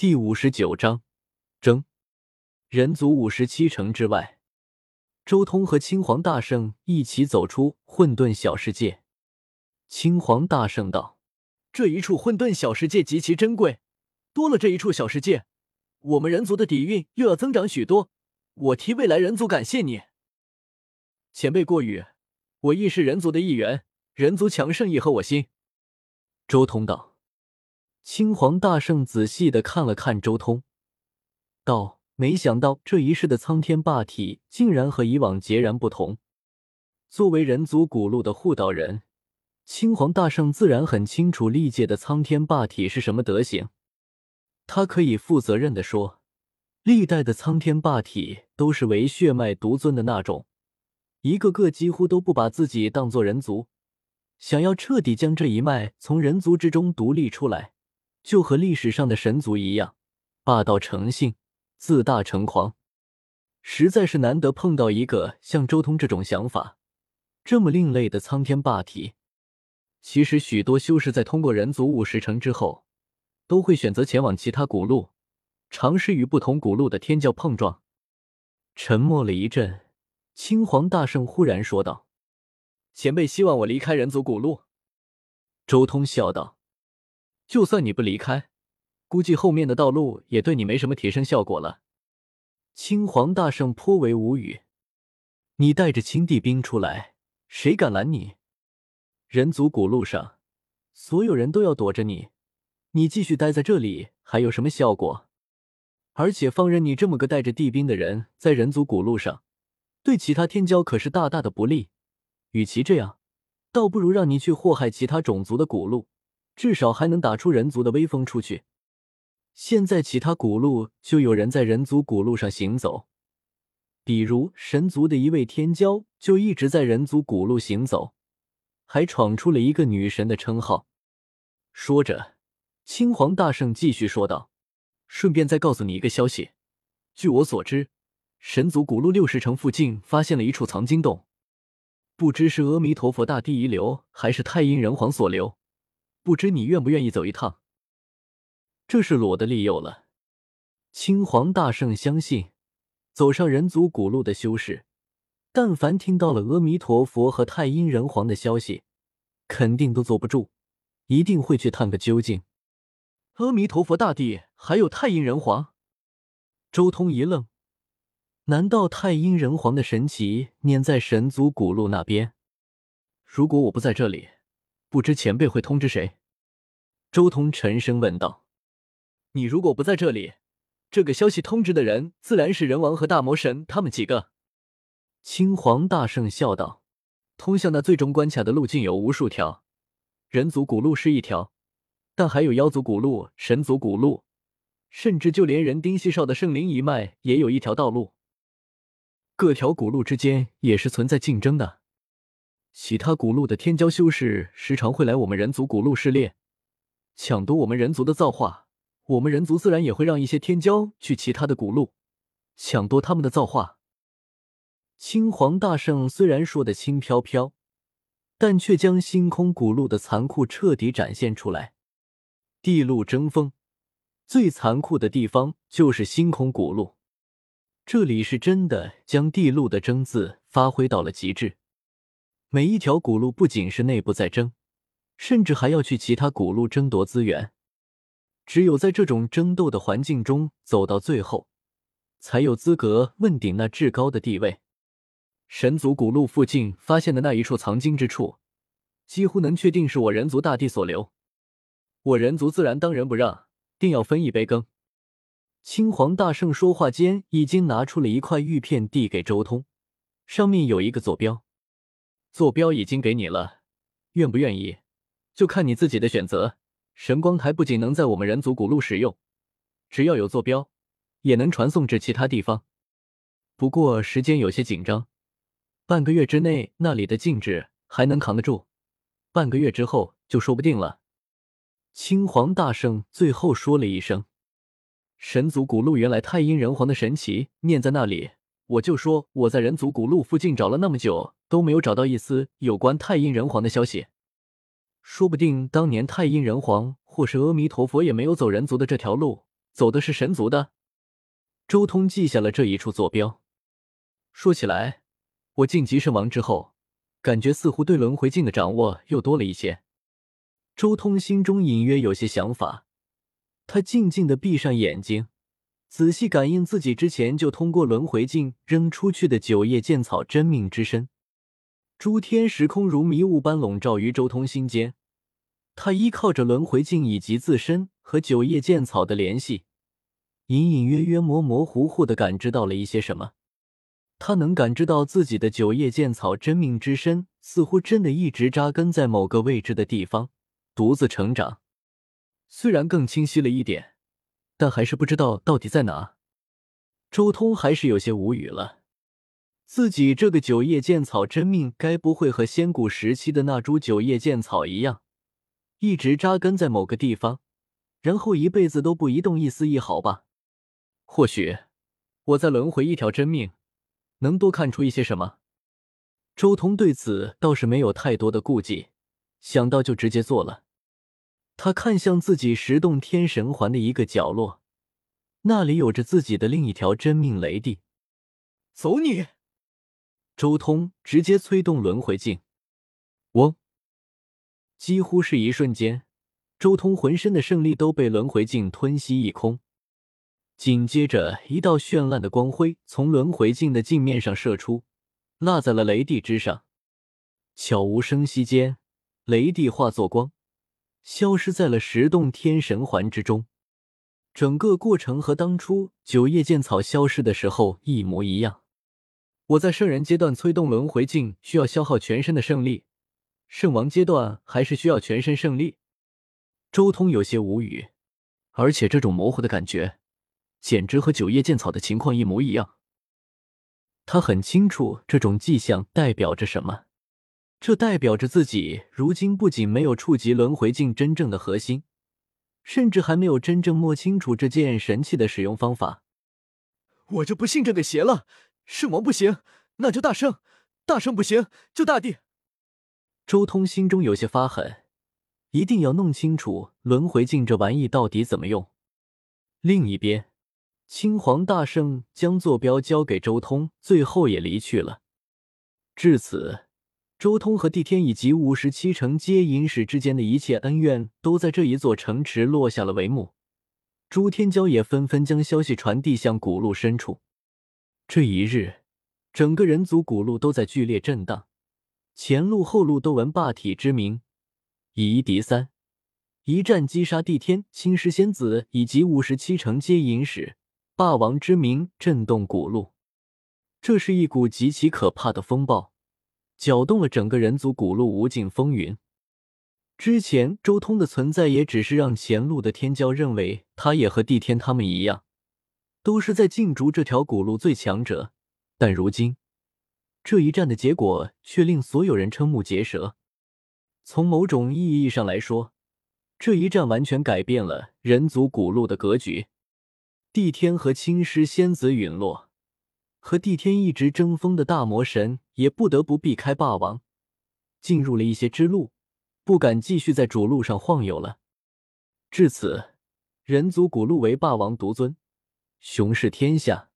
第五十九章，争人族五十七城之外，周通和青黄大圣一起走出混沌小世界。青黄大圣道：“这一处混沌小世界极其珍贵，多了这一处小世界，我们人族的底蕴又要增长许多。我替未来人族感谢你，前辈过誉。我亦是人族的一员，人族强盛亦合我心。”周通道。青黄大圣仔细的看了看周通，道：“没想到这一世的苍天霸体竟然和以往截然不同。作为人族古路的护道人，青黄大圣自然很清楚历届的苍天霸体是什么德行。他可以负责任的说，历代的苍天霸体都是唯血脉独尊的那种，一个个几乎都不把自己当做人族，想要彻底将这一脉从人族之中独立出来。”就和历史上的神族一样，霸道成性，自大成狂，实在是难得碰到一个像周通这种想法这么另类的苍天霸体。其实，许多修士在通过人族五十城之后，都会选择前往其他古路，尝试与不同古路的天教碰撞。沉默了一阵，青黄大圣忽然说道：“前辈希望我离开人族古路。”周通笑道。就算你不离开，估计后面的道路也对你没什么提升效果了。青黄大圣颇为无语：“你带着青帝兵出来，谁敢拦你？人族古路上，所有人都要躲着你，你继续待在这里还有什么效果？而且放任你这么个带着帝兵的人在人族古路上，对其他天骄可是大大的不利。与其这样，倒不如让你去祸害其他种族的古路。”至少还能打出人族的威风出去。现在其他古路就有人在人族古路上行走，比如神族的一位天骄就一直在人族古路行走，还闯出了一个女神的称号。说着，青黄大圣继续说道：“顺便再告诉你一个消息，据我所知，神族古路六十城附近发现了一处藏经洞，不知是阿弥陀佛大帝遗留，还是太阴人皇所留。”不知你愿不愿意走一趟？这是裸的利诱了。青黄大圣相信，走上人族古路的修士，但凡听到了阿弥陀佛和太阴人皇的消息，肯定都坐不住，一定会去探个究竟。阿弥陀佛大帝还有太阴人皇？周通一愣，难道太阴人皇的神旗粘在神族古路那边？如果我不在这里？不知前辈会通知谁？周通沉声问道。你如果不在这里，这个消息通知的人自然是人王和大魔神他们几个。青黄大圣笑道：“通向那最终关卡的路径有无数条，人族古路是一条，但还有妖族古路、神族古路，甚至就连人丁稀少的圣灵一脉也有一条道路。各条古路之间也是存在竞争的。”其他古路的天骄修士时常会来我们人族古路试炼，抢夺我们人族的造化。我们人族自然也会让一些天骄去其他的古路，抢夺他们的造化。青黄大圣虽然说的轻飘飘，但却将星空古路的残酷彻底展现出来。地路争锋，最残酷的地方就是星空古路，这里是真的将地路的争字发挥到了极致。每一条古路不仅是内部在争，甚至还要去其他古路争夺资源。只有在这种争斗的环境中走到最后，才有资格问鼎那至高的地位。神族古路附近发现的那一处藏经之处，几乎能确定是我人族大帝所留。我人族自然当仁不让，定要分一杯羹。青黄大圣说话间，已经拿出了一块玉片递给周通，上面有一个坐标。坐标已经给你了，愿不愿意，就看你自己的选择。神光台不仅能在我们人族古路使用，只要有坐标，也能传送至其他地方。不过时间有些紧张，半个月之内那里的禁制还能扛得住，半个月之后就说不定了。青黄大圣最后说了一声：“神族古路原来太阴人皇的神奇念在那里。”我就说我在人族古路附近找了那么久，都没有找到一丝有关太阴人皇的消息。说不定当年太阴人皇或是阿弥陀佛也没有走人族的这条路，走的是神族的。周通记下了这一处坐标。说起来，我晋级圣王之后，感觉似乎对轮回镜的掌握又多了一些。周通心中隐约有些想法，他静静的闭上眼睛，仔细感应自己之前就通过轮回镜扔出去的九叶剑草真命之身。诸天时空如迷雾般笼罩于周通心间，他依靠着轮回镜以及自身和九叶剑草的联系。隐隐约约、模模糊糊的感知到了一些什么，他能感知到自己的九叶剑草真命之身似乎真的一直扎根在某个未知的地方，独自成长。虽然更清晰了一点，但还是不知道到底在哪。周通还是有些无语了，自己这个九叶剑草真命，该不会和仙古时期的那株九叶剑草一样，一直扎根在某个地方，然后一辈子都不移动一丝一毫吧？或许我再轮回一条真命，能多看出一些什么。周通对此倒是没有太多的顾忌，想到就直接做了。他看向自己十洞天神环的一个角落，那里有着自己的另一条真命雷帝。走你！周通直接催动轮回镜，嗡！几乎是一瞬间，周通浑身的胜利都被轮回镜吞吸一空。紧接着，一道绚烂的光辉从轮回镜的镜面上射出，落在了雷帝之上。悄无声息间，雷帝化作光，消失在了十洞天神环之中。整个过程和当初九叶剑草消失的时候一模一样。我在圣人阶段催动轮回镜需要消耗全身的圣力，圣王阶段还是需要全身圣力。周通有些无语，而且这种模糊的感觉。简直和九叶剑草的情况一模一样。他很清楚这种迹象代表着什么，这代表着自己如今不仅没有触及轮回镜真正的核心，甚至还没有真正摸清楚这件神器的使用方法。我就不信这个邪了！圣王不行，那就大圣；大圣不行，就大帝。周通心中有些发狠，一定要弄清楚轮回镜这玩意到底怎么用。另一边。青黄大圣将坐标交给周通，最后也离去了。至此，周通和帝天以及五十七城接引使之间的一切恩怨，都在这一座城池落下了帷幕。诸天骄也纷纷将消息传递向古路深处。这一日，整个人族古路都在剧烈震荡，前路后路都闻霸体之名，以一敌三，一战击杀帝天、青石仙子以及五十七城接引使。霸王之名震动古路，这是一股极其可怕的风暴，搅动了整个人族古路无尽风云。之前周通的存在也只是让前路的天骄认为他也和帝天他们一样，都是在竞逐这条古路最强者。但如今这一战的结果却令所有人瞠目结舌。从某种意义上来说，这一战完全改变了人族古路的格局。帝天和青狮仙子陨落，和帝天一直争锋的大魔神也不得不避开霸王，进入了一些支路，不敢继续在主路上晃悠了。至此，人族古路为霸王独尊，雄视天下。